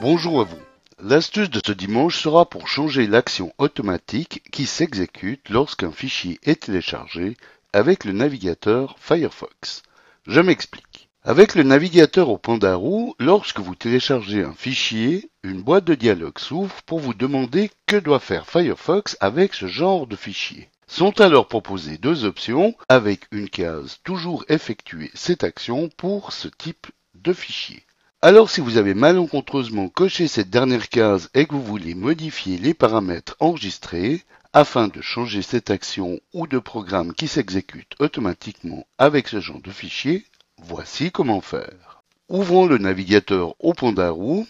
Bonjour à vous. L'astuce de ce dimanche sera pour changer l'action automatique qui s'exécute lorsqu'un fichier est téléchargé avec le navigateur Firefox. Je m'explique. Avec le navigateur au panda roue, lorsque vous téléchargez un fichier, une boîte de dialogue s'ouvre pour vous demander que doit faire Firefox avec ce genre de fichier. Sont alors proposées deux options avec une case toujours effectuer cette action pour ce type de fichier. Alors si vous avez malencontreusement coché cette dernière case et que vous voulez modifier les paramètres enregistrés afin de changer cette action ou de programme qui s'exécute automatiquement avec ce genre de fichier, Voici comment faire. Ouvrons le navigateur au Pandarou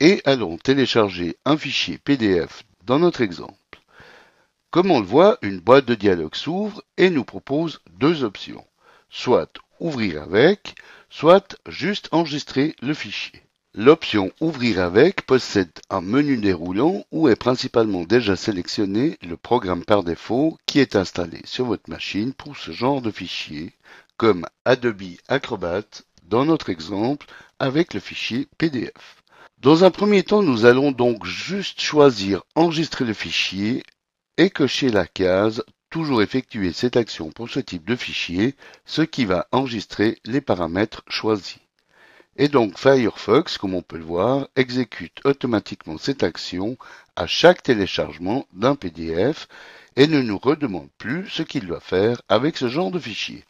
et allons télécharger un fichier PDF dans notre exemple. Comme on le voit, une boîte de dialogue s'ouvre et nous propose deux options. Soit ouvrir avec, soit juste enregistrer le fichier. L'option Ouvrir avec possède un menu déroulant où est principalement déjà sélectionné le programme par défaut qui est installé sur votre machine pour ce genre de fichier, comme Adobe Acrobat dans notre exemple avec le fichier PDF. Dans un premier temps, nous allons donc juste choisir Enregistrer le fichier et cocher la case Toujours effectuer cette action pour ce type de fichier, ce qui va enregistrer les paramètres choisis. Et donc Firefox, comme on peut le voir, exécute automatiquement cette action à chaque téléchargement d'un PDF et ne nous redemande plus ce qu'il doit faire avec ce genre de fichier.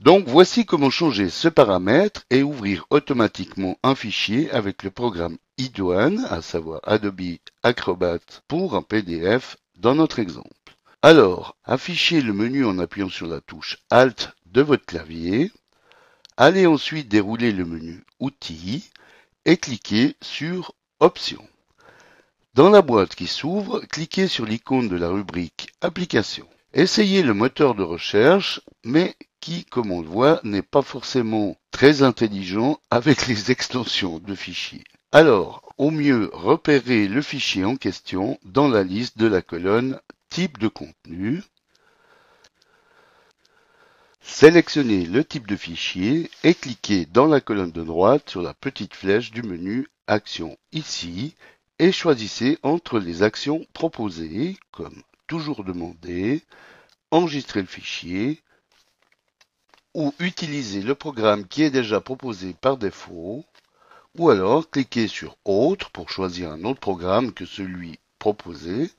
Donc voici comment changer ce paramètre et ouvrir automatiquement un fichier avec le programme iDouane, à savoir Adobe Acrobat pour un PDF dans notre exemple. Alors, affichez le menu en appuyant sur la touche Alt de votre clavier. Allez ensuite dérouler le menu Outils et cliquez sur Options. Dans la boîte qui s'ouvre, cliquez sur l'icône de la rubrique Applications. Essayez le moteur de recherche, mais qui, comme on le voit, n'est pas forcément très intelligent avec les extensions de fichiers. Alors, au mieux, repérez le fichier en question dans la liste de la colonne Type de contenu. Sélectionnez le type de fichier et cliquez dans la colonne de droite sur la petite flèche du menu Action ici et choisissez entre les actions proposées comme toujours demandé, enregistrer le fichier, ou utiliser le programme qui est déjà proposé par défaut, ou alors cliquez sur Autre pour choisir un autre programme que celui proposé,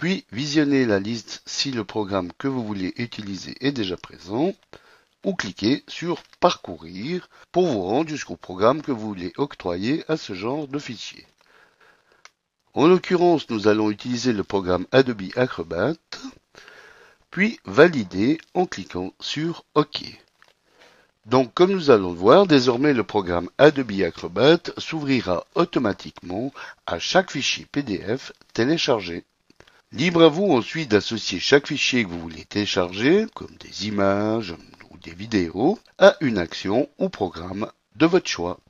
puis visionnez la liste si le programme que vous voulez utiliser est déjà présent, ou cliquez sur Parcourir pour vous rendre jusqu'au programme que vous voulez octroyer à ce genre de fichier. En l'occurrence, nous allons utiliser le programme Adobe Acrobat puis valider en cliquant sur OK. Donc comme nous allons le voir, désormais le programme Adobe Acrobat s'ouvrira automatiquement à chaque fichier PDF téléchargé. Libre à vous ensuite d'associer chaque fichier que vous voulez télécharger, comme des images ou des vidéos, à une action ou programme de votre choix.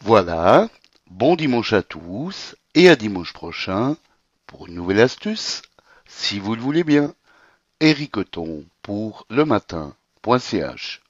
Voilà, bon dimanche à tous et à dimanche prochain pour une nouvelle astuce, si vous le voulez bien. Ericoton pour le matin.ch